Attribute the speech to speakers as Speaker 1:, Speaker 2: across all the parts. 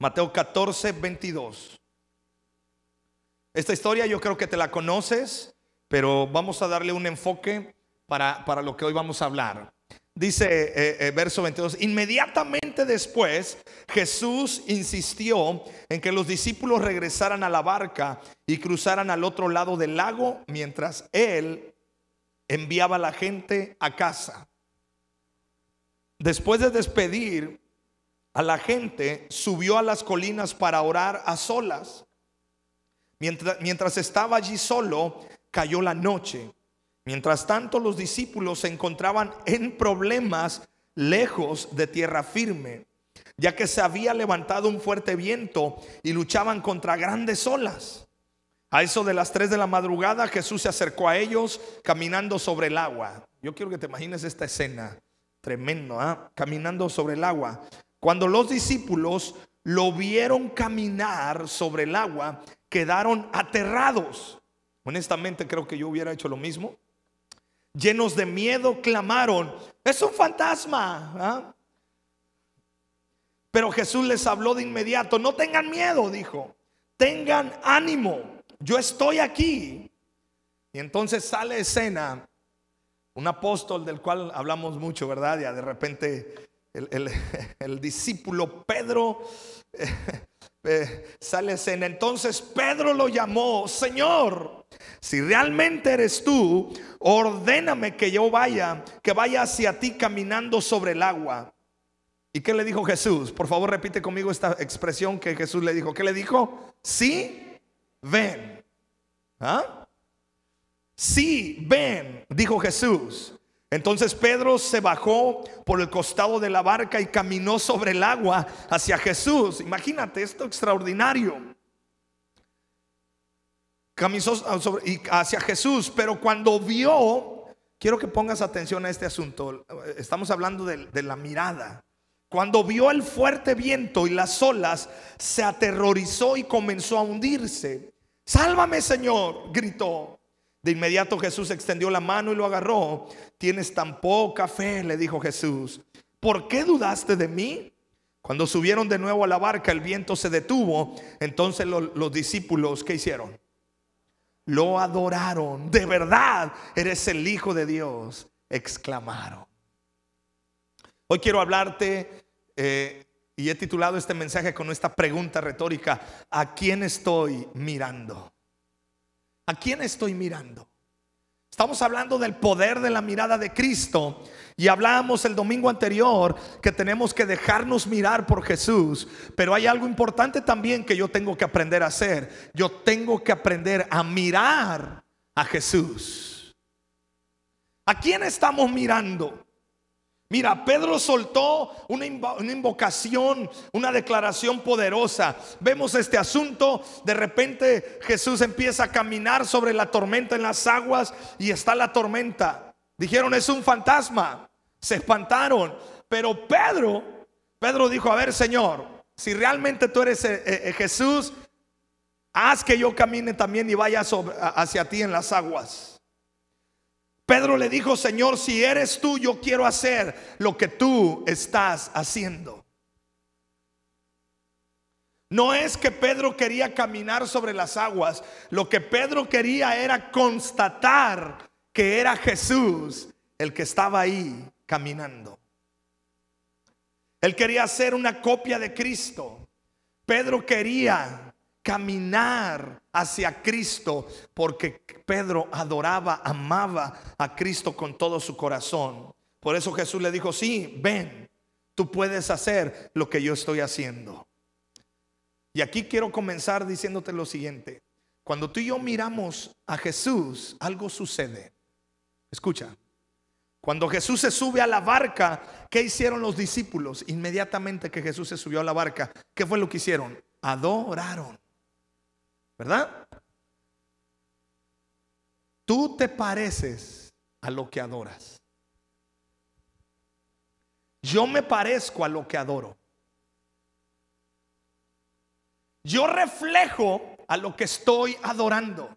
Speaker 1: Mateo 14, 22. Esta historia yo creo que te la conoces, pero vamos a darle un enfoque para, para lo que hoy vamos a hablar. Dice eh, eh, verso 22, inmediatamente después Jesús insistió en que los discípulos regresaran a la barca y cruzaran al otro lado del lago mientras él enviaba a la gente a casa. Después de despedir a la gente, subió a las colinas para orar a solas. Mientras, mientras estaba allí solo, cayó la noche. Mientras tanto, los discípulos se encontraban en problemas lejos de tierra firme, ya que se había levantado un fuerte viento y luchaban contra grandes olas. A eso de las 3 de la madrugada Jesús se acercó a ellos caminando sobre el agua. Yo quiero que te imagines esta escena, tremendo, ¿ah? caminando sobre el agua. Cuando los discípulos lo vieron caminar sobre el agua, quedaron aterrados. Honestamente creo que yo hubiera hecho lo mismo. Llenos de miedo, clamaron, es un fantasma. ¿ah? Pero Jesús les habló de inmediato, no tengan miedo, dijo, tengan ánimo yo estoy aquí. Y entonces sale escena un apóstol del cual hablamos mucho, ¿verdad? Ya de repente el, discípulo Pedro eh, sale. Entonces Pedro lo llamó, Señor, si realmente eres tú, ordéname que yo vaya, que vaya hacia ti caminando sobre el agua. ¿Y qué le dijo Jesús? Por favor, repite conmigo esta expresión que Jesús le dijo. ¿Qué le dijo? Sí ven. ¿Ah? Sí, ven, dijo Jesús. Entonces Pedro se bajó por el costado de la barca y caminó sobre el agua hacia Jesús. Imagínate esto extraordinario. Caminó hacia Jesús, pero cuando vio, quiero que pongas atención a este asunto. Estamos hablando de, de la mirada. Cuando vio el fuerte viento y las olas, se aterrorizó y comenzó a hundirse. Sálvame, Señor, gritó. De inmediato Jesús extendió la mano y lo agarró. Tienes tan poca fe, le dijo Jesús. ¿Por qué dudaste de mí? Cuando subieron de nuevo a la barca, el viento se detuvo. Entonces los, discípulos, ¿qué hicieron? Lo adoraron. De verdad, eres el Hijo de Dios. Exclamaron. Hoy quiero hablarte eh, y he titulado este mensaje con esta pregunta retórica, ¿a quién estoy mirando? ¿A quién estoy mirando? Estamos hablando del poder de la mirada de Cristo y hablábamos el domingo anterior que tenemos que dejarnos mirar por Jesús, pero hay algo importante también que yo tengo que aprender a hacer. Yo tengo que aprender a mirar a Jesús. ¿A quién estamos mirando? Mira, Pedro soltó una, invocación, una declaración poderosa. Vemos este asunto, de repente Jesús empieza a caminar sobre la tormenta en las aguas y está la tormenta. Dijeron, es un fantasma. Se espantaron. Pero Pedro, Pedro dijo, a ver Señor, si realmente tú eres eh, eh, Jesús, haz que yo camine también y vaya hacia ti en las aguas. Pedro le dijo, Señor, si eres tú, yo quiero hacer lo que tú estás haciendo. No es que Pedro quería caminar sobre las aguas, lo que Pedro quería era constatar que era Jesús el que estaba ahí caminando. Él quería hacer una copia de Cristo. Pedro quería caminar hacia Cristo, porque Pedro adoraba, amaba a Cristo con todo su corazón. Por eso Jesús le dijo, sí, ven, tú puedes hacer lo que yo estoy haciendo. Y aquí quiero comenzar diciéndote lo siguiente. Cuando tú y yo miramos a Jesús, algo sucede. Escucha, cuando Jesús se sube a la barca, ¿qué hicieron los discípulos? Inmediatamente que Jesús se subió a la barca, ¿qué fue lo que hicieron? Adoraron. ¿Verdad? Tú te pareces a lo que adoras. Yo me parezco a lo que adoro. Yo reflejo a lo que estoy adorando.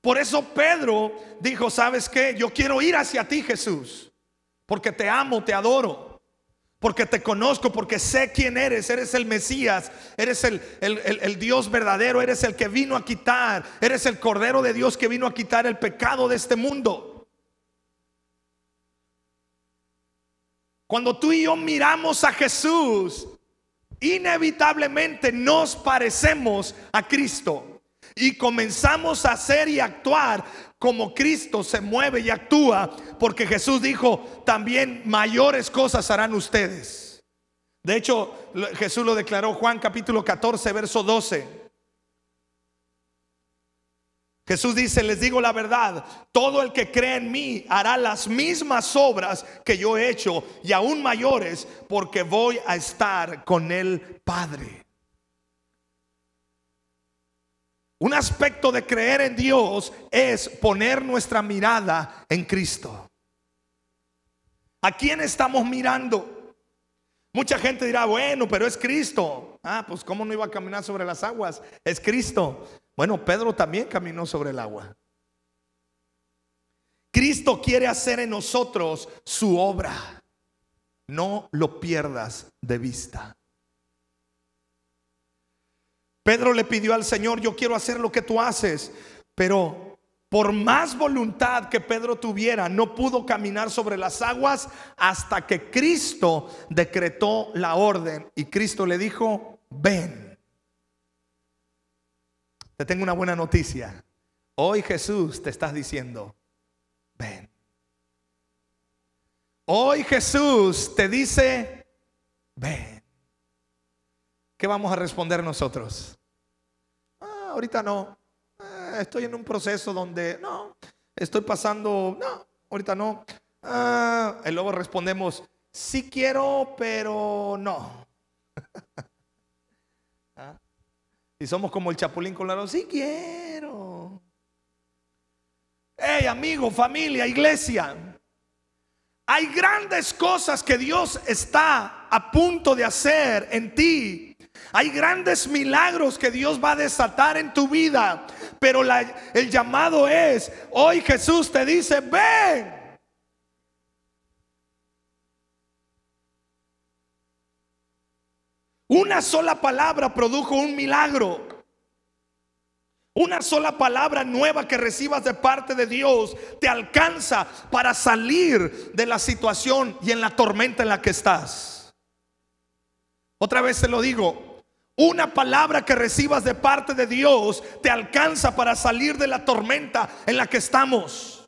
Speaker 1: Por eso Pedro dijo, ¿sabes qué? Yo quiero ir hacia ti, Jesús, porque te amo, te adoro. Porque te conozco, porque sé quién eres, eres el Mesías, eres el, el, Dios verdadero, eres el que vino a quitar, eres el Cordero de Dios que vino a quitar el pecado de este mundo. Cuando tú y yo miramos a Jesús, inevitablemente nos parecemos a Cristo y comenzamos a hacer y actuar como Cristo se mueve y actúa, porque Jesús dijo, también mayores cosas harán ustedes. De hecho, Jesús lo declaró Juan capítulo 14, verso 12. Jesús dice, les digo la verdad, todo el que cree en mí hará las mismas obras que yo he hecho y aún mayores, porque voy a estar con el Padre. Un aspecto de creer en Dios es poner nuestra mirada en Cristo. ¿A quién estamos mirando? Mucha gente dirá, bueno, pero es Cristo. Ah, pues ¿cómo no iba a caminar sobre las aguas? Es Cristo. Bueno, Pedro también caminó sobre el agua. Cristo quiere hacer en nosotros su obra. No lo pierdas de vista. Pedro le pidió al Señor, yo quiero hacer lo que tú haces, pero por más voluntad que Pedro tuviera, no pudo caminar sobre las aguas hasta que Cristo decretó la orden y Cristo le dijo, ven. Te tengo una buena noticia. Hoy Jesús te estás diciendo, ven. Hoy Jesús te dice, ven. ¿Qué vamos a responder nosotros? ahorita no. Eh, estoy en un proceso donde no, estoy pasando, no, ahorita no. Ah, y luego respondemos, sí quiero, pero no. ¿Ah? Y somos como el chapulín colorado, sí quiero. Hey, amigo, familia, iglesia. Hay grandes cosas que Dios está a punto de hacer en ti hay grandes milagros que Dios va a desatar en tu vida. Pero el llamado es, hoy Jesús te dice, ven. Una sola palabra produjo un milagro. Una sola palabra nueva que recibas de parte de Dios te alcanza para salir de la situación y en la tormenta en la que estás. Otra vez te lo digo, una palabra que recibas de parte de Dios te alcanza para salir de la tormenta en la que estamos.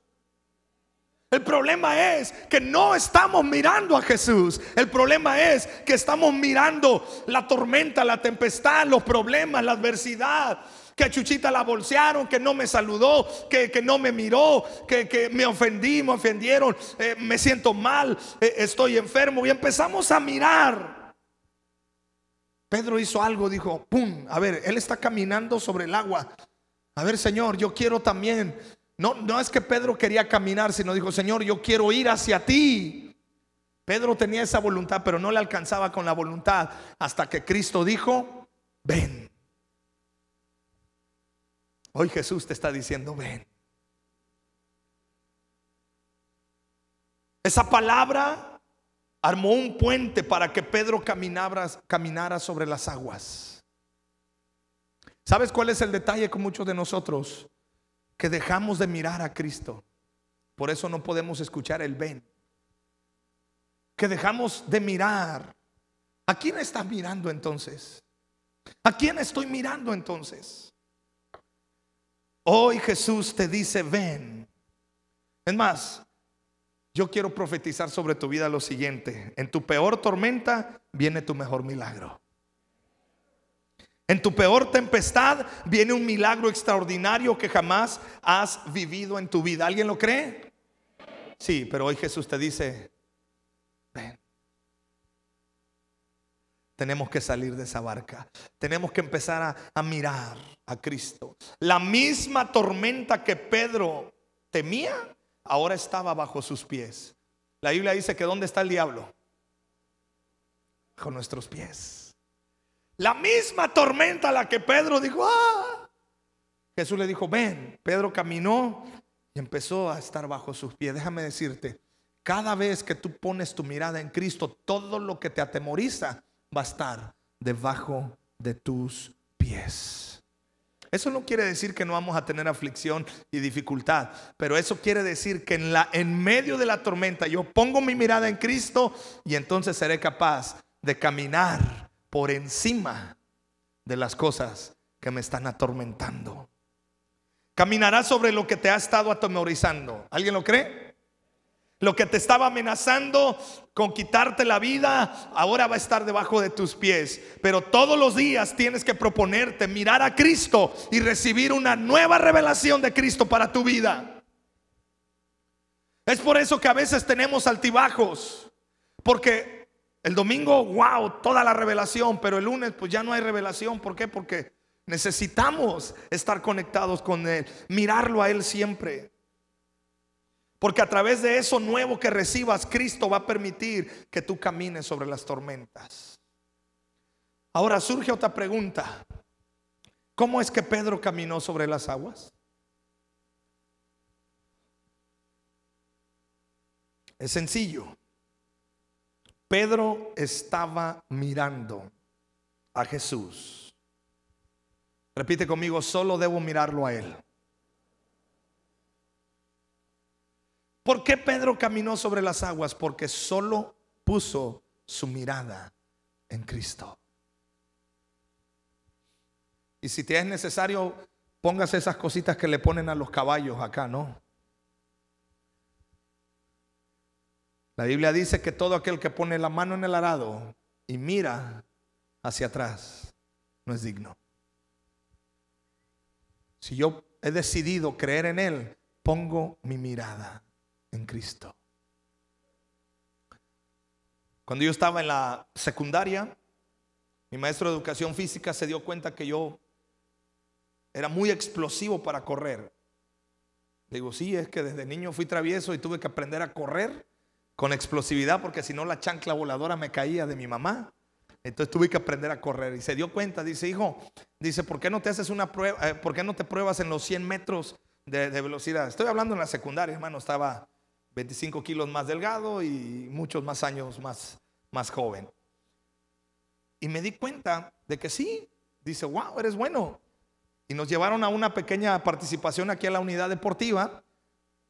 Speaker 1: El problema es que no estamos mirando a Jesús. El problema es que estamos mirando la tormenta, la tempestad, los problemas, la adversidad. Que a Chuchita la bolsearon, que no me saludó, que, no me miró, que, me ofendí, me ofendieron, eh, me siento mal, eh, estoy enfermo. Y empezamos a mirar Pedro hizo algo, dijo, ¡pum! A ver, él está caminando sobre el agua. A ver, Señor, yo quiero también. No, no es que Pedro quería caminar, sino dijo, Señor, yo quiero ir hacia ti. Pedro tenía esa voluntad, pero no le alcanzaba con la voluntad hasta que Cristo dijo, ven. Hoy Jesús te está diciendo, ven. Esa palabra armó un puente para que Pedro caminara, caminara sobre las aguas. ¿Sabes cuál es el detalle con muchos de nosotros? Que dejamos de mirar a Cristo. Por eso no podemos escuchar el ven. Que dejamos de mirar. ¿A quién estás mirando entonces? ¿A quién estoy mirando entonces? Hoy Jesús te dice, ven. Es más, yo quiero profetizar sobre tu vida lo siguiente. En tu peor tormenta viene tu mejor milagro. En tu peor tempestad viene un milagro extraordinario que jamás has vivido en tu vida. ¿Alguien lo cree? Sí, pero hoy Jesús te dice, ven. Tenemos que salir de esa barca. Tenemos que empezar a, a mirar a Cristo. La misma tormenta que Pedro temía, ahora estaba bajo sus pies. La Biblia dice que ¿dónde está el diablo? Bajo nuestros pies. La misma tormenta a la que Pedro dijo, ah. Jesús le dijo, ven. Pedro caminó y empezó a estar bajo sus pies. Déjame decirte Cada vez que tú pones tu mirada en Cristo, todo lo que te atemoriza va a estar debajo de tus pies. Eso no quiere decir que no vamos a tener aflicción y dificultad, pero eso quiere decir que en, la, en medio de la tormenta yo pongo mi mirada en Cristo y entonces seré capaz de caminar por encima de las cosas que me están atormentando. Caminarás sobre lo que te ha estado atemorizando. ¿Alguien lo cree? Lo que te estaba amenazando con quitarte la vida, ahora va a estar debajo de tus pies. Pero todos los días tienes que proponerte mirar a Cristo y recibir una nueva revelación de Cristo para tu vida. Es por eso que a veces tenemos altibajos. Porque el domingo, wow, toda la revelación, pero el lunes pues ya no hay revelación. ¿Por qué? Porque necesitamos estar conectados con Él, mirarlo a Él siempre. Porque a través de eso nuevo que recibas, Cristo va a permitir que tú camines sobre las tormentas. Ahora surge otra pregunta. ¿Cómo es que Pedro caminó sobre las aguas? Es sencillo. Pedro estaba mirando a Jesús. Repite conmigo, solo debo mirarlo a Él. ¿Por qué Pedro caminó sobre las aguas? Porque solo puso su mirada en Cristo. Y si te es necesario, póngase esas cositas que le ponen a los caballos acá, ¿no? La Biblia dice que todo aquel que pone la mano en el arado y mira hacia atrás no es digno. Si yo he decidido creer en Él, pongo mi mirada en Cristo. Cuando yo estaba en la secundaria, mi maestro de educación física se dio cuenta que yo era muy explosivo para correr. digo, sí, es que desde niño fui travieso y tuve que aprender a correr con explosividad porque si no la chancla voladora me caía de mi mamá. Entonces tuve que aprender a correr y se dio cuenta, dice, hijo, dice, ¿por qué no te haces una prueba, eh, por qué no te pruebas en los 100 metros de, de velocidad? Estoy hablando en la secundaria, hermano, estaba 25 kilos más delgado y muchos más años más, más joven. Y me di cuenta de que sí, dice, wow, eres bueno. Y nos llevaron a una pequeña participación aquí a la unidad deportiva.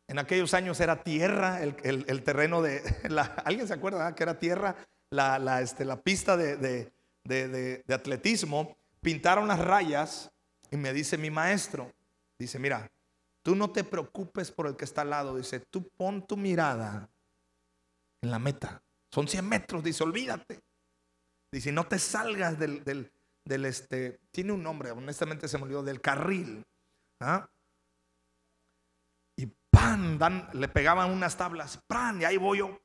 Speaker 1: En aquellos años era tierra, el, terreno de... ¿Alguien se acuerda que era tierra? La, la, este, la pista de, de, de atletismo. Pintaron las rayas y me dice mi maestro, dice, mira, Tú no te preocupes por el que está al lado. Dice, tú pon tu mirada en la meta. Son 100 metros. Dice, olvídate. Dice, no te salgas del, del, este. Tiene un nombre, honestamente se me olvidó, del carril. ¿ah? Y pan, dan, le pegaban unas tablas. Pan, y ahí voy yo.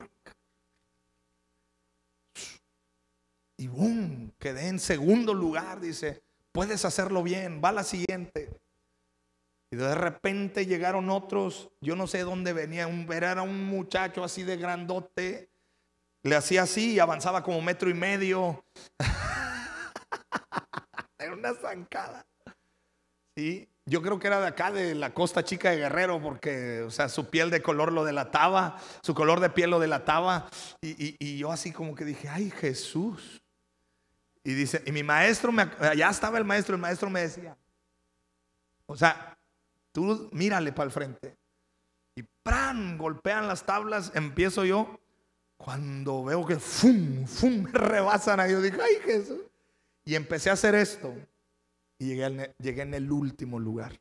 Speaker 1: Y boom, quedé en segundo lugar. Dice, puedes hacerlo bien. Va a la siguiente. Y de repente llegaron otros, yo no sé dónde venía, era un muchacho así de grandote, le hacía así y avanzaba como metro y medio. era una zancada. Sí, yo creo que era de acá, de la costa chica de Guerrero, porque, o sea, su piel de color lo delataba, su color de piel lo delataba. Y, y yo así como que dije, ay Jesús. Y dice, y mi maestro, me, allá estaba el maestro, el maestro me decía, o sea, Tú mírale para el frente. Y ¡pran! Golpean las tablas. Empiezo yo. Cuando veo que ¡fum! ¡fum! Me rebasan ahí. Yo dije, ¡ay Jesús! Y empecé a hacer esto. Y llegué, llegué en el último lugar.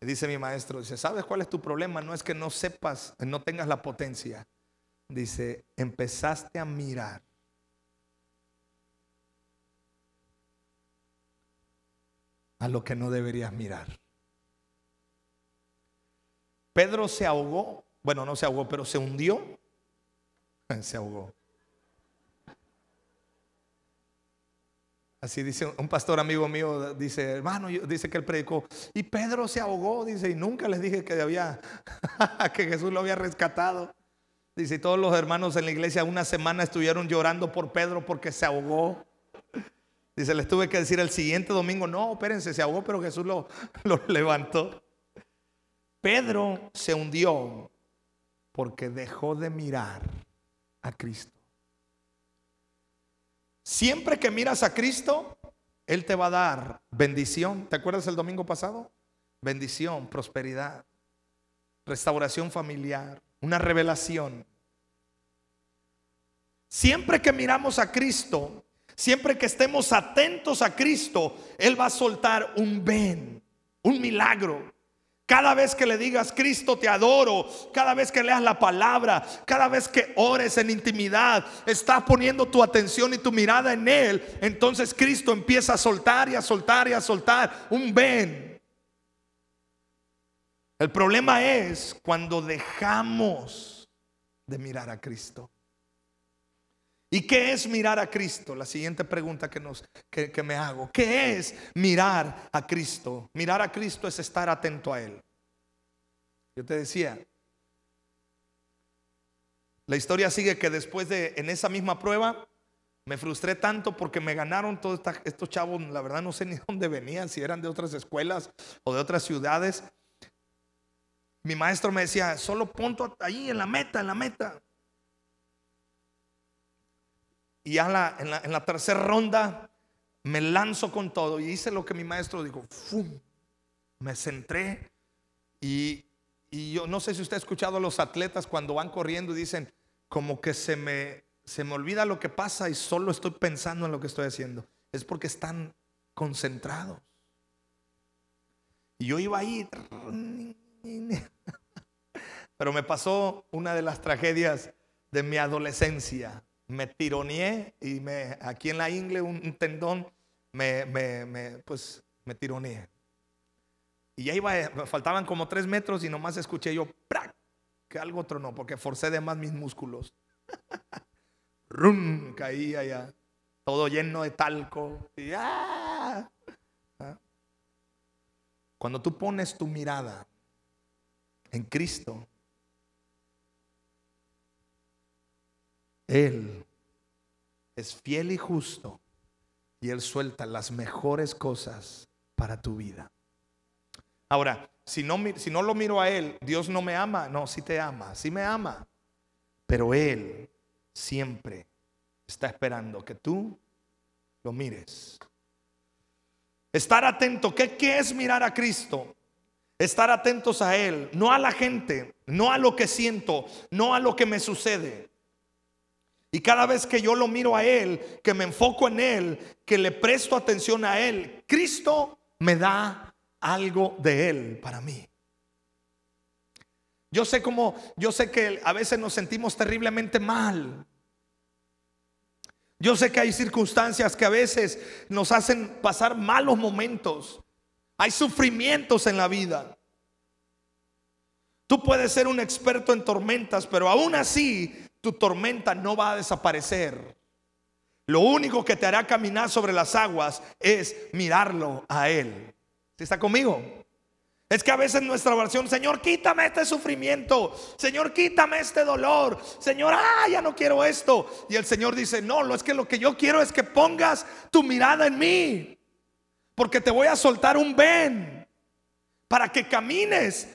Speaker 1: dice mi maestro, dice, ¿sabes cuál es tu problema? No es que no sepas, no tengas la potencia. Dice, empezaste a mirar a lo que no deberías mirar. Pedro se ahogó, bueno, no se ahogó, pero se hundió. Se ahogó. Así dice un pastor amigo mío, dice, hermano, dice que él predicó, y Pedro se ahogó, dice, y nunca les dije que había, que Jesús lo había rescatado. Dice, todos los hermanos en la iglesia una semana estuvieron llorando por Pedro porque se ahogó. Dice, les tuve que decir el siguiente domingo, no, espérense, se ahogó, pero Jesús lo, lo levantó. Pedro se hundió porque dejó de mirar a Cristo. Siempre que miras a Cristo, Él te va a dar bendición. ¿Te acuerdas el domingo pasado? Bendición, prosperidad, restauración familiar, una revelación. Siempre que miramos a Cristo, siempre que estemos atentos a Cristo, Él va a soltar un ven, un milagro. Cada vez que le digas, Cristo te adoro, cada vez que leas la palabra, cada vez que ores en intimidad, estás poniendo tu atención y tu mirada en Él, entonces Cristo empieza a soltar y a soltar y a soltar un ven. El problema es cuando dejamos de mirar a Cristo. ¿Y qué es mirar a Cristo? La siguiente pregunta que, nos, que, me hago. ¿Qué es mirar a Cristo? Mirar a Cristo es estar atento a Él. Yo te decía, la historia sigue que después de, en esa misma prueba, me frustré tanto porque me ganaron todos estos chavos, la verdad no sé ni dónde venían, si eran de otras escuelas o de otras ciudades. Mi maestro me decía, solo punto ahí en la meta, en la meta. Y ya en, la, en la, tercera ronda me lanzo con todo y hice lo que mi maestro dijo. ¡Fum! Me centré y, y yo no sé si usted ha escuchado a los atletas cuando van corriendo y dicen, como que se me, se me olvida lo que pasa y solo estoy pensando en lo que estoy haciendo. Es porque están concentrados. Y yo iba ahí. Pero me pasó una de las tragedias de mi adolescencia me tironeé y me, aquí en la ingle un, tendón me, me, pues, me tironeé. Y ya iba, me faltaban como tres metros y nomás escuché yo, ¡prac! que algo tronó, porque forcé de más mis músculos. ¡Rum! Caía ya, todo lleno de talco. ¡ah! ¿Ah? Cuando tú pones tu mirada en Cristo, Él es fiel y justo y Él suelta las mejores cosas para tu vida. Ahora, si no, si no lo miro a Él, Dios no me ama. No, sí te ama, sí me ama. Pero Él siempre está esperando que tú lo mires. Estar atento, ¿qué, ¿qué es mirar a Cristo? Estar atentos a Él, no a la gente, no a lo que siento, no a lo que me sucede. Y cada vez que yo lo miro a Él, que me enfoco en Él, que le presto atención a Él, Cristo me da algo de Él para mí. Yo sé cómo, yo sé que a veces nos sentimos terriblemente mal. Yo sé que hay circunstancias que a veces nos hacen pasar malos momentos. Hay sufrimientos en la vida. Tú puedes ser un experto en tormentas, pero aún así tu tormenta no va a desaparecer. Lo único que te hará caminar sobre las aguas es mirarlo a Él. ¿Está conmigo? Es que a veces nuestra oración, Señor, quítame este sufrimiento, Señor, quítame este dolor, Señor, ah, ya no quiero esto. Y el Señor dice, no, lo es que lo que yo quiero es que pongas tu mirada en mí, porque te voy a soltar un ven para que camines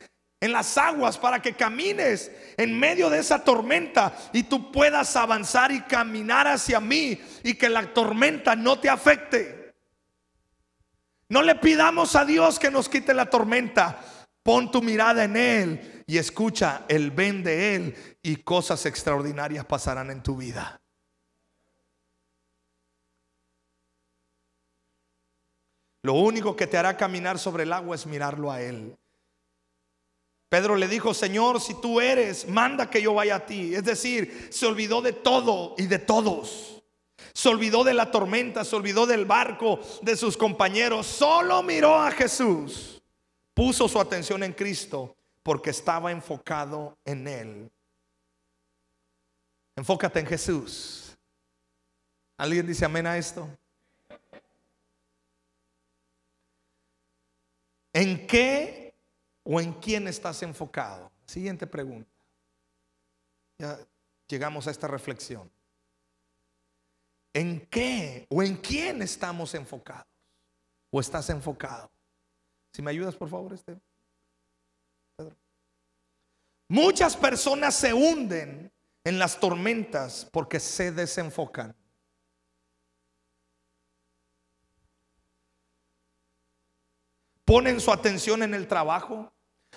Speaker 1: en las aguas para que camines en medio de esa tormenta y tú puedas avanzar y caminar hacia mí y que la tormenta no te afecte. No le pidamos a Dios que nos quite la tormenta. Pon tu mirada en Él y escucha el ven de Él y cosas extraordinarias pasarán en tu vida. Lo único que te hará caminar sobre el agua es mirarlo a Él. Pedro le dijo, Señor, si tú eres, manda que yo vaya a ti. Es decir, se olvidó de todo y de todos. Se olvidó de la tormenta, se olvidó del barco, de sus compañeros. Solo miró a Jesús. Puso su atención en Cristo porque estaba enfocado en Él. Enfócate en Jesús. ¿Alguien dice amén a esto? ¿En qué ¿O en quién estás enfocado? Siguiente pregunta. Ya llegamos a esta reflexión. ¿En qué o en quién estamos enfocados? ¿O estás enfocado? Si me ayudas, por favor, este. Pedro. Muchas personas se hunden en las tormentas porque se desenfocan. Ponen su atención en el trabajo,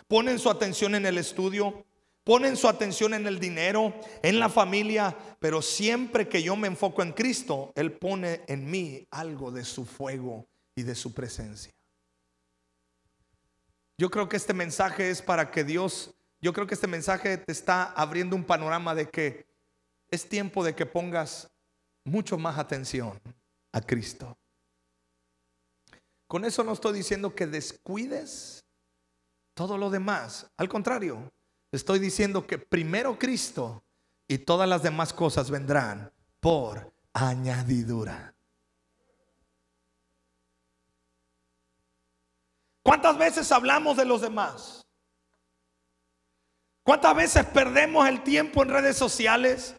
Speaker 1: ponen su atención en el estudio, ponen su atención en el dinero, en la familia, pero siempre que yo me enfoco en Cristo, Él pone en mí algo de su fuego y de su presencia. Yo creo que este mensaje es para que Dios, yo creo que este mensaje te está abriendo un panorama de que es tiempo de que pongas mucho más atención a Cristo. Con eso no estoy diciendo que descuides todo lo demás. Al contrario, estoy diciendo que primero Cristo y todas las demás cosas vendrán por añadidura. ¿Cuántas veces hablamos de los demás? ¿Cuántas veces perdemos el tiempo en redes sociales?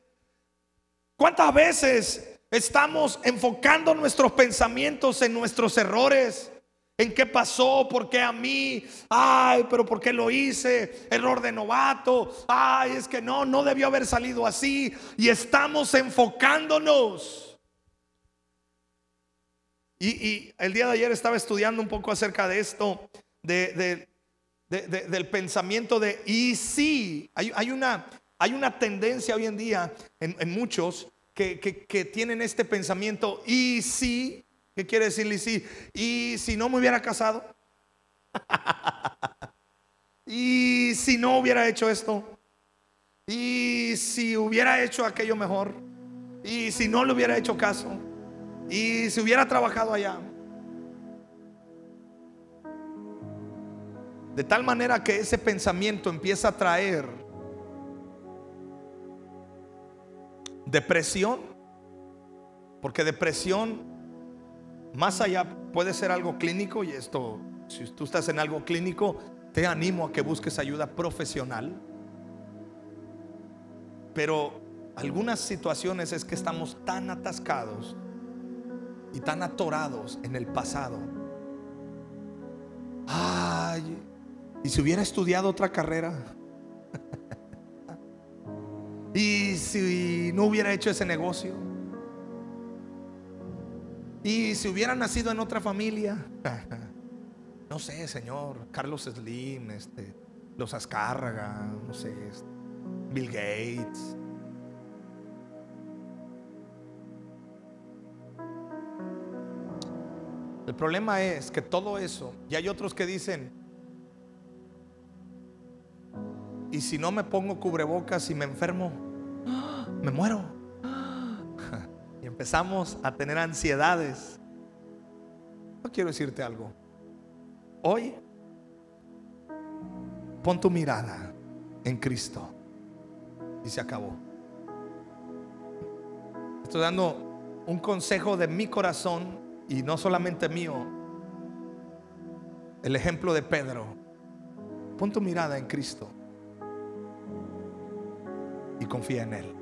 Speaker 1: ¿Cuántas veces Estamos enfocando nuestros pensamientos en nuestros errores. ¿En qué pasó? ¿Por qué a mí? Ay, pero ¿por qué lo hice? Error de novato. Ay, es que no, no debió haber salido así. Y estamos enfocándonos. Y, el día de ayer estaba estudiando un poco acerca de esto, de, del pensamiento de, y sí, hay, una, tendencia hoy en día en, en muchos que, tienen este pensamiento, y si, ¿qué quiere decir y si? Y si no me hubiera casado, y si no hubiera hecho esto, y si hubiera hecho aquello mejor, y si no le hubiera hecho caso, y si hubiera trabajado allá. De tal manera que ese pensamiento empieza a traer Depresión, porque depresión, más allá, puede ser algo clínico y esto, si tú estás en algo clínico, te animo a que busques ayuda profesional. Pero algunas situaciones es que estamos tan atascados y tan atorados en el pasado. Ay, y si hubiera estudiado otra carrera. Y si no hubiera hecho ese negocio. Y si hubiera nacido en otra familia. No sé, Señor. Carlos Slim, este, los Azcárraga, no sé, este, Bill Gates. El problema es que todo eso, y hay otros que dicen, y si no me pongo cubrebocas y me enfermo, me muero. Empezamos a tener ansiedades. No quiero decirte algo. Hoy, pon tu mirada en Cristo. Y se acabó. Estoy dando un consejo de mi corazón y no solamente mío. El ejemplo de Pedro. Pon tu mirada en Cristo y confía en Él.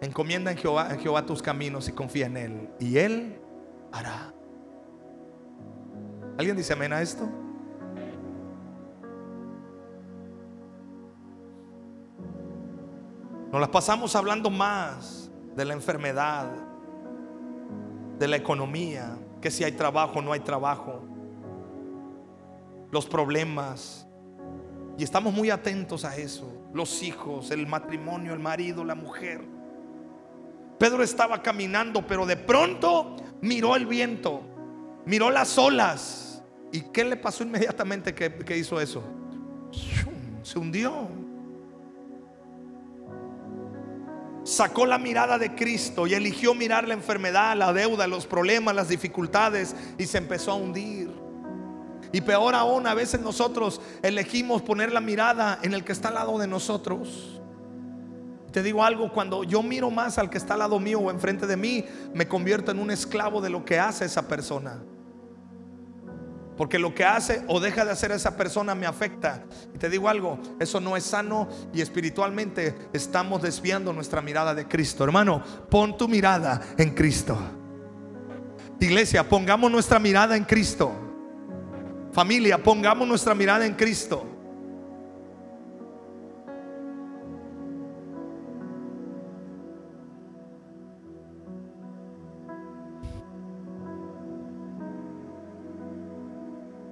Speaker 1: Encomienda en Jehová, tus caminos y confía en Él. Y Él hará. ¿Alguien dice amén a esto? Nos las pasamos hablando más de la enfermedad, de la economía, que si hay trabajo no hay trabajo, los problemas. Y estamos muy atentos a eso los hijos, el matrimonio, el marido, la mujer. Pedro estaba caminando, pero de pronto miró el viento, miró las olas. ¿Y qué le pasó inmediatamente que, hizo eso? Se hundió. Sacó la mirada de Cristo y eligió mirar la enfermedad, la deuda, los problemas, las dificultades y se empezó a hundir. Y peor aún, a veces nosotros elegimos poner la mirada en el que está al lado de nosotros. Te digo algo, cuando yo miro más al que está al lado mío o enfrente de mí, me convierto en un esclavo de lo que hace esa persona. Porque lo que hace o deja de hacer esa persona me afecta. Y te digo algo, eso no es sano y espiritualmente estamos desviando nuestra mirada de Cristo. Hermano, pon tu mirada en Cristo. Iglesia, pongamos nuestra mirada en Cristo. Familia, pongamos nuestra mirada en Cristo.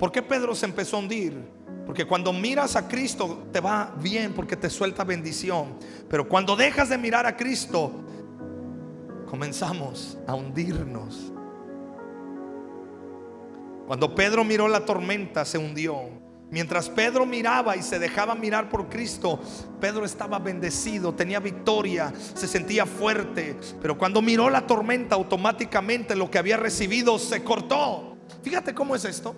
Speaker 1: ¿Por qué Pedro se empezó a hundir? Porque cuando miras a Cristo te va bien porque te suelta bendición. Pero cuando dejas de mirar a Cristo, comenzamos a hundirnos. Cuando Pedro miró la tormenta, se hundió. Mientras Pedro miraba y se dejaba mirar por Cristo, Pedro estaba bendecido, tenía victoria, se sentía fuerte. Pero cuando miró la tormenta, automáticamente lo que había recibido se cortó. Fíjate cómo es esto.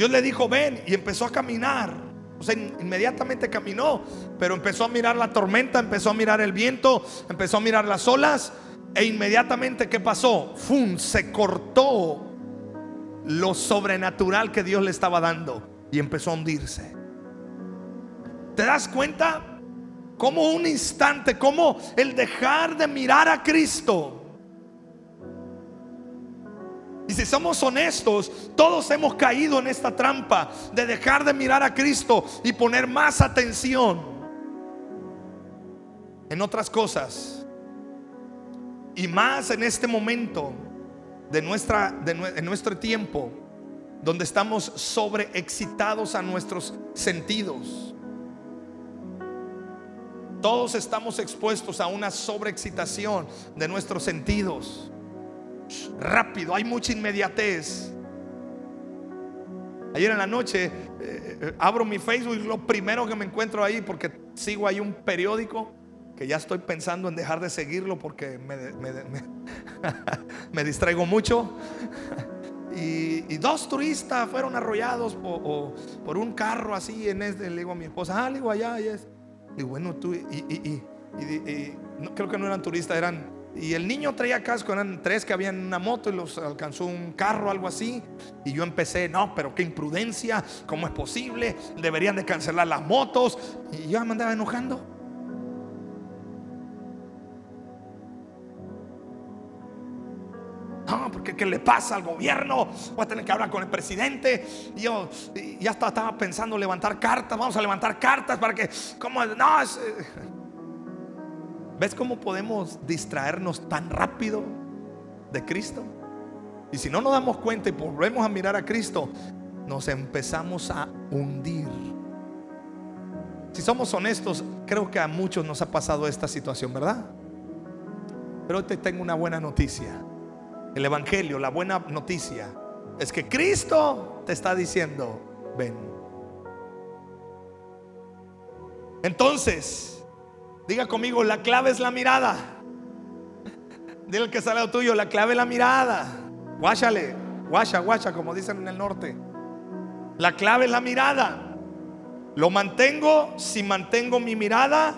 Speaker 1: Dios le dijo, ven, y empezó a caminar. O sea, inmediatamente caminó, pero empezó a mirar la tormenta, empezó a mirar el viento, empezó a mirar las olas. E inmediatamente, ¿qué pasó? ¡Fum! Se cortó lo sobrenatural que Dios le estaba dando y empezó a hundirse. ¿Te das cuenta? Como un instante, como el dejar de mirar a Cristo. Y si somos honestos, todos hemos caído en esta trampa de dejar de mirar a Cristo y poner más atención en otras cosas. Y más en este momento de, nuestra, de, nuestro tiempo donde estamos sobreexcitados a nuestros sentidos. Todos estamos expuestos a una sobreexcitación de nuestros sentidos. Rápido, hay mucha inmediatez. Ayer en la noche eh, eh, abro mi Facebook y lo primero que me encuentro ahí, porque sigo ahí un periódico que ya estoy pensando en dejar de seguirlo porque me, distraigo mucho. Y, dos turistas fueron arrollados por, un carro así en este. Le digo a mi esposa, ah, le digo allá, y. Y bueno, tú, y, no, creo que no eran turistas, eran. Y el niño traía casco, eran tres que habían una moto y los alcanzó un carro, algo así. Y yo empecé, no, pero qué imprudencia, ¿cómo es posible? Deberían de cancelar las motos. Y yo me andaba enojando. No, porque ¿qué le pasa al gobierno? Voy a tener que hablar con el presidente. Y yo ya estaba pensando levantar cartas. Vamos a levantar cartas para que, como, no, es, eh, ¿ves cómo podemos distraernos tan rápido de Cristo? Y si no nos damos cuenta y volvemos a mirar a Cristo, nos empezamos a hundir. Si somos honestos, creo que a muchos nos ha pasado esta situación, ¿verdad? Pero te tengo una buena noticia. El Evangelio, la buena noticia, es que Cristo te está diciendo, ven. Entonces, diga conmigo, la clave es la mirada. Dile al que sale lo tuyo, la clave es la mirada. Guáchale, guacha, guacha, como dicen en el norte. La clave es la mirada. Lo mantengo si mantengo mi mirada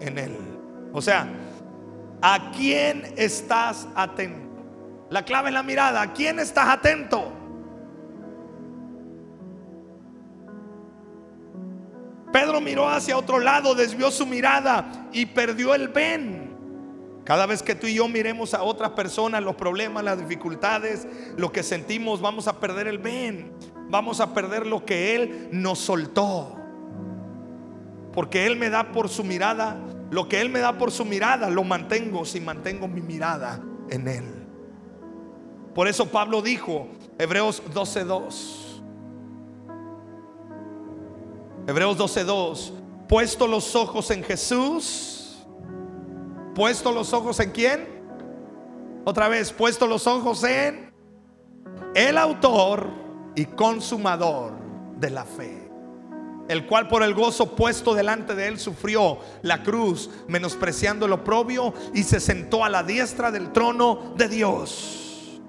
Speaker 1: en Él. O sea, ¿a quién estás atento? La clave es la mirada. ¿A quién estás atento? Pedro miró hacia otro lado, desvió su mirada y perdió el ven. Cada vez que tú y yo miremos a otras personas, los problemas, las dificultades, lo que sentimos, vamos a perder el ven. Vamos a perder lo que Él nos soltó. Porque Él me da por su mirada, lo que Él me da por su mirada, lo mantengo si mantengo mi mirada en Él. Por eso Pablo dijo, Hebreos 12:2. Hebreos 12:2. Puesto los ojos en Jesús. Puesto los ojos en quién? Otra vez, puesto los ojos en el autor y consumador de la fe. El cual por el gozo puesto delante de él sufrió la cruz, menospreciando el oprobio y se sentó a la diestra del trono de Dios.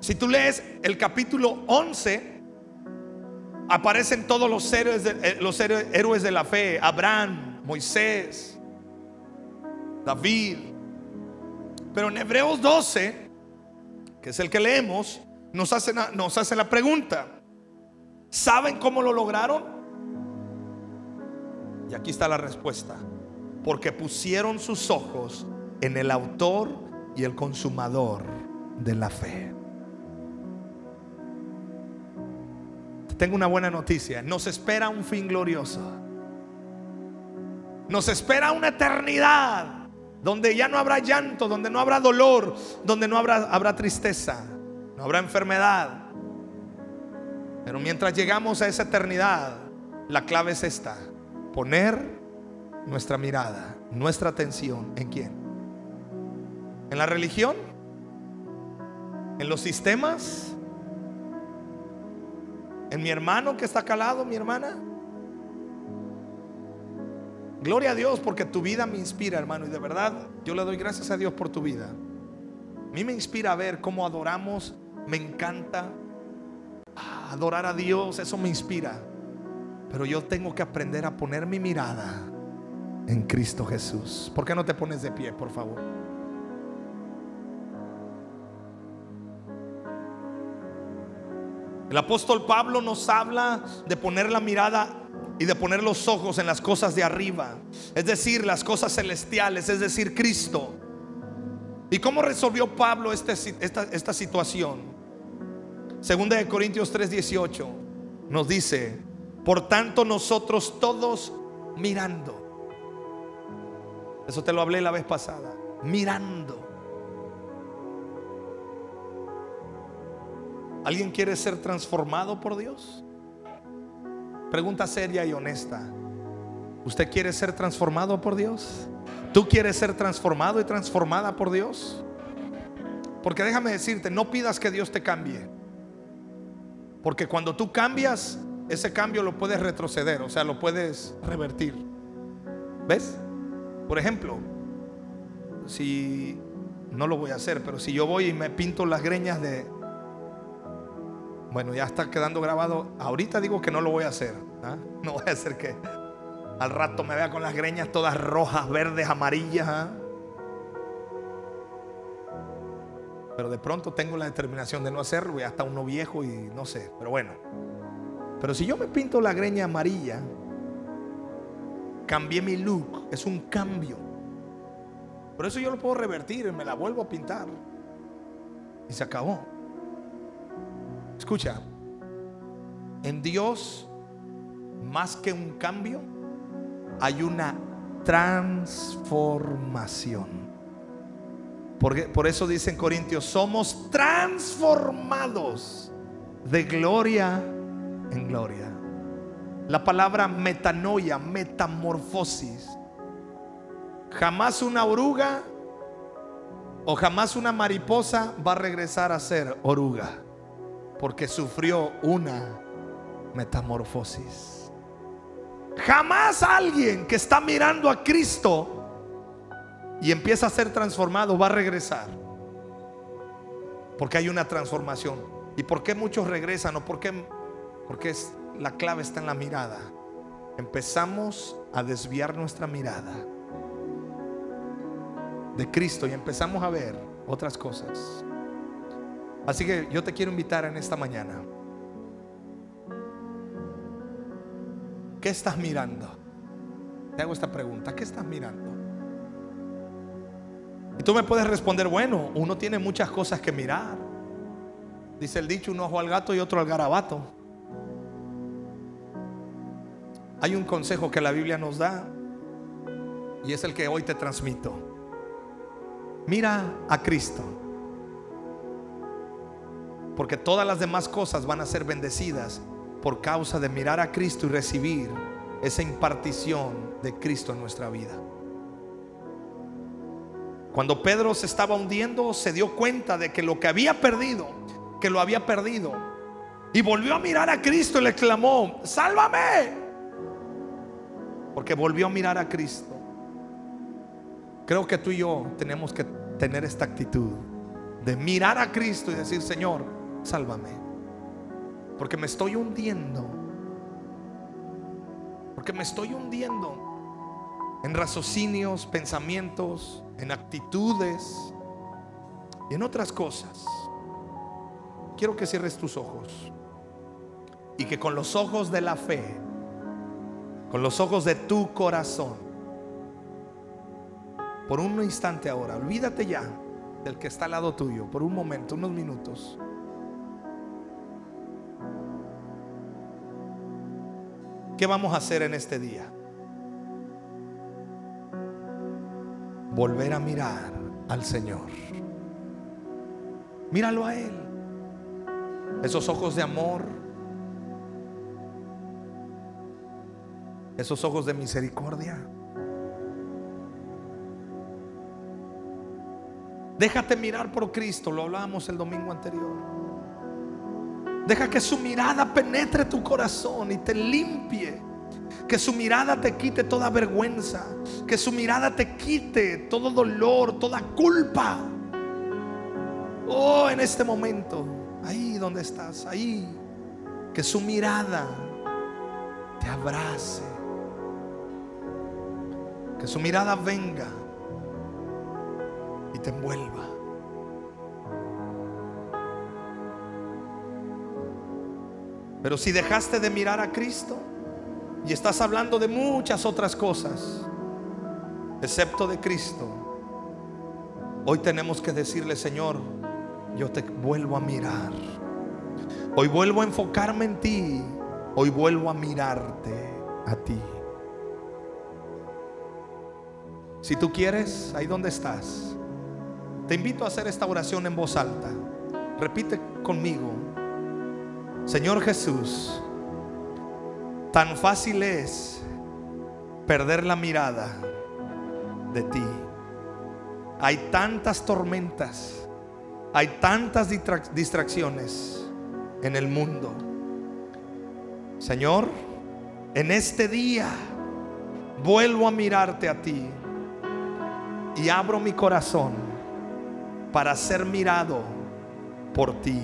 Speaker 1: Si tú lees el capítulo 11, aparecen todos los héroes de, eh, héroes de la fe, Abraham, Moisés, David. Pero en Hebreos 12, que es el que leemos, nos hacen, nos hacen la pregunta, ¿saben cómo lo lograron? Y aquí está la respuesta, porque pusieron sus ojos en el autor y el consumador de la fe. Tengo una buena noticia. Nos espera un fin glorioso. Nos espera una eternidad donde ya no habrá llanto, donde no habrá dolor, donde no habrá, habrá tristeza, no habrá enfermedad, Pero mientras llegamos a esa eternidad, la clave es esta. Poner nuestra mirada, nuestra atención en quién? ¿En la religión? ¿En los sistemas? ¿En mi hermano que está calado, mi hermana? Gloria a Dios porque tu vida me inspira, hermano. Y de verdad, yo le doy gracias a Dios por tu vida. A mí me inspira a ver cómo adoramos. Me encanta adorar a Dios. Eso me inspira. Pero yo tengo que aprender a poner mi mirada en Cristo Jesús. ¿Por qué no te pones de pie, por favor? El apóstol Pablo nos habla de poner la mirada y de poner los ojos en las cosas de arriba, es decir, las cosas celestiales, es decir, Cristo. ¿Y cómo resolvió Pablo este, esta, esta situación? Segunda de Corintios 3:18 nos dice, por tanto nosotros todos mirando. Eso te lo hablé la vez pasada, mirando. ¿Alguien quiere ser transformado por Dios? Pregunta seria y honesta. ¿Usted quiere ser transformado por Dios? ¿Tú quieres ser transformado y transformada por Dios? Porque déjame decirte, no pidas que Dios te cambie. Porque cuando tú cambias, ese cambio lo puedes retroceder, o sea, lo puedes revertir. ¿Ves? Por ejemplo, si no lo voy a hacer, pero si yo voy y me pinto las greñas de, bueno, ya está quedando grabado. Ahorita digo que no lo voy a hacer. ¿ah? No voy a hacer que al rato me vea con las greñas todas rojas, verdes, amarillas. ¿ah? Pero de pronto tengo la determinación de no hacerlo. Ya está uno viejo y no sé. Pero bueno. Pero si yo me pinto la greña amarilla, cambié mi look. Es un cambio. Por eso yo lo puedo revertir. Me la vuelvo a pintar. Y se acabó. Escucha, en Dios, más que un cambio, hay una transformación. Porque, por eso dicen Corintios, somos transformados de gloria en gloria. La palabra metanoia, metamorfosis. Jamás una oruga o jamás una mariposa va a regresar a ser oruga porque sufrió una metamorfosis. Jamás alguien que está mirando a Cristo y empieza a ser transformado va a regresar. Porque hay una transformación. ¿Y por qué muchos regresan? ¿O por qué? Porque la clave está en la mirada. Empezamos a desviar nuestra mirada de Cristo y empezamos a ver otras cosas. Así que yo te quiero invitar en esta mañana. ¿Qué estás mirando? Te hago esta pregunta. ¿Qué estás mirando? Y tú me puedes responder, bueno, uno tiene muchas cosas que mirar. Dice el dicho, un ojo al gato y otro al garabato. Hay un consejo que la Biblia nos da y es el que hoy te transmito. Mira a Cristo. Porque todas las demás cosas van a ser bendecidas por causa de mirar a Cristo y recibir esa impartición de Cristo en nuestra vida. Cuando Pedro se estaba hundiendo, se dio cuenta de que lo que había perdido, que lo había perdido. Y volvió a mirar a Cristo y le clamó, sálvame. Porque volvió a mirar a Cristo. Creo que tú y yo tenemos que tener esta actitud de mirar a Cristo y decir, Señor, sálvame. Porque me estoy hundiendo. Porque me estoy hundiendo en raciocinios, pensamientos, en actitudes y en otras cosas. Quiero que cierres tus ojos y que con los ojos de la fe, con los ojos de tu corazón, por un instante ahora, olvídate ya del que está al lado tuyo, por un momento, unos minutos. ¿Qué vamos a hacer en este día? Volver a mirar al Señor. Míralo a Él. Esos ojos de amor. Esos ojos de misericordia. Déjate mirar por Cristo, lo hablábamos el domingo anterior. Deja que su mirada penetre tu corazón y te limpie. Que su mirada te quite toda vergüenza. Que su mirada te quite todo dolor, toda culpa. Oh, en este momento, ahí donde estás, ahí, que su mirada te abrace. Que su mirada venga y te envuelva. Pero si dejaste de mirar a Cristo y estás hablando de muchas otras cosas, excepto de Cristo, hoy tenemos que decirle, Señor, yo te vuelvo a mirar. Hoy vuelvo a enfocarme en ti. Hoy vuelvo a mirarte a ti. Si tú quieres, ahí donde estás, te invito a hacer esta oración en voz alta. Repite conmigo. Señor Jesús, tan fácil es perder la mirada de ti. Hay tantas tormentas, hay tantas distracciones en el mundo. Señor, en este día vuelvo a mirarte a ti y abro mi corazón para ser mirado por ti.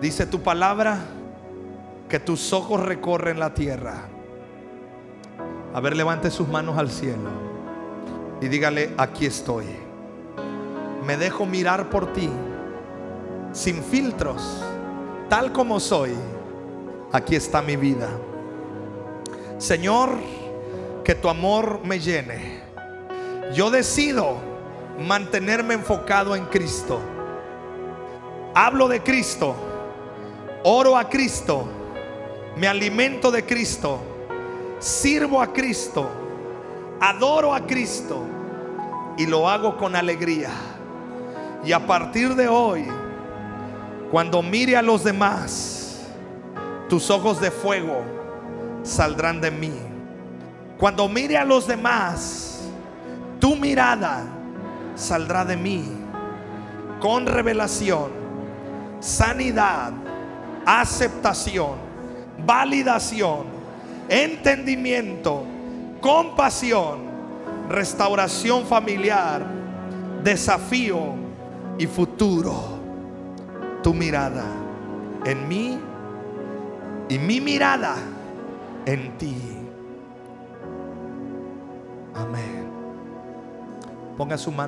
Speaker 1: Dice tu palabra que tus ojos recorren la tierra. A ver, levante sus manos al cielo y dígale, aquí estoy. Me dejo mirar por ti, sin filtros, tal como soy. Aquí está mi vida. Señor, que tu amor me llene. Yo decido mantenerme enfocado en Cristo. Hablo de Cristo oro a Cristo, me alimento de Cristo, sirvo a Cristo, adoro a Cristo y lo hago con alegría. Y a partir de hoy, cuando mire a los demás, tus ojos de fuego saldrán de mí. Cuando mire a los demás, tu mirada saldrá de mí con revelación, sanidad, aceptación, validación, entendimiento, compasión, restauración familiar, desafío y futuro. Tu mirada en mí y mi mirada en ti. Amén. Ponga su mano.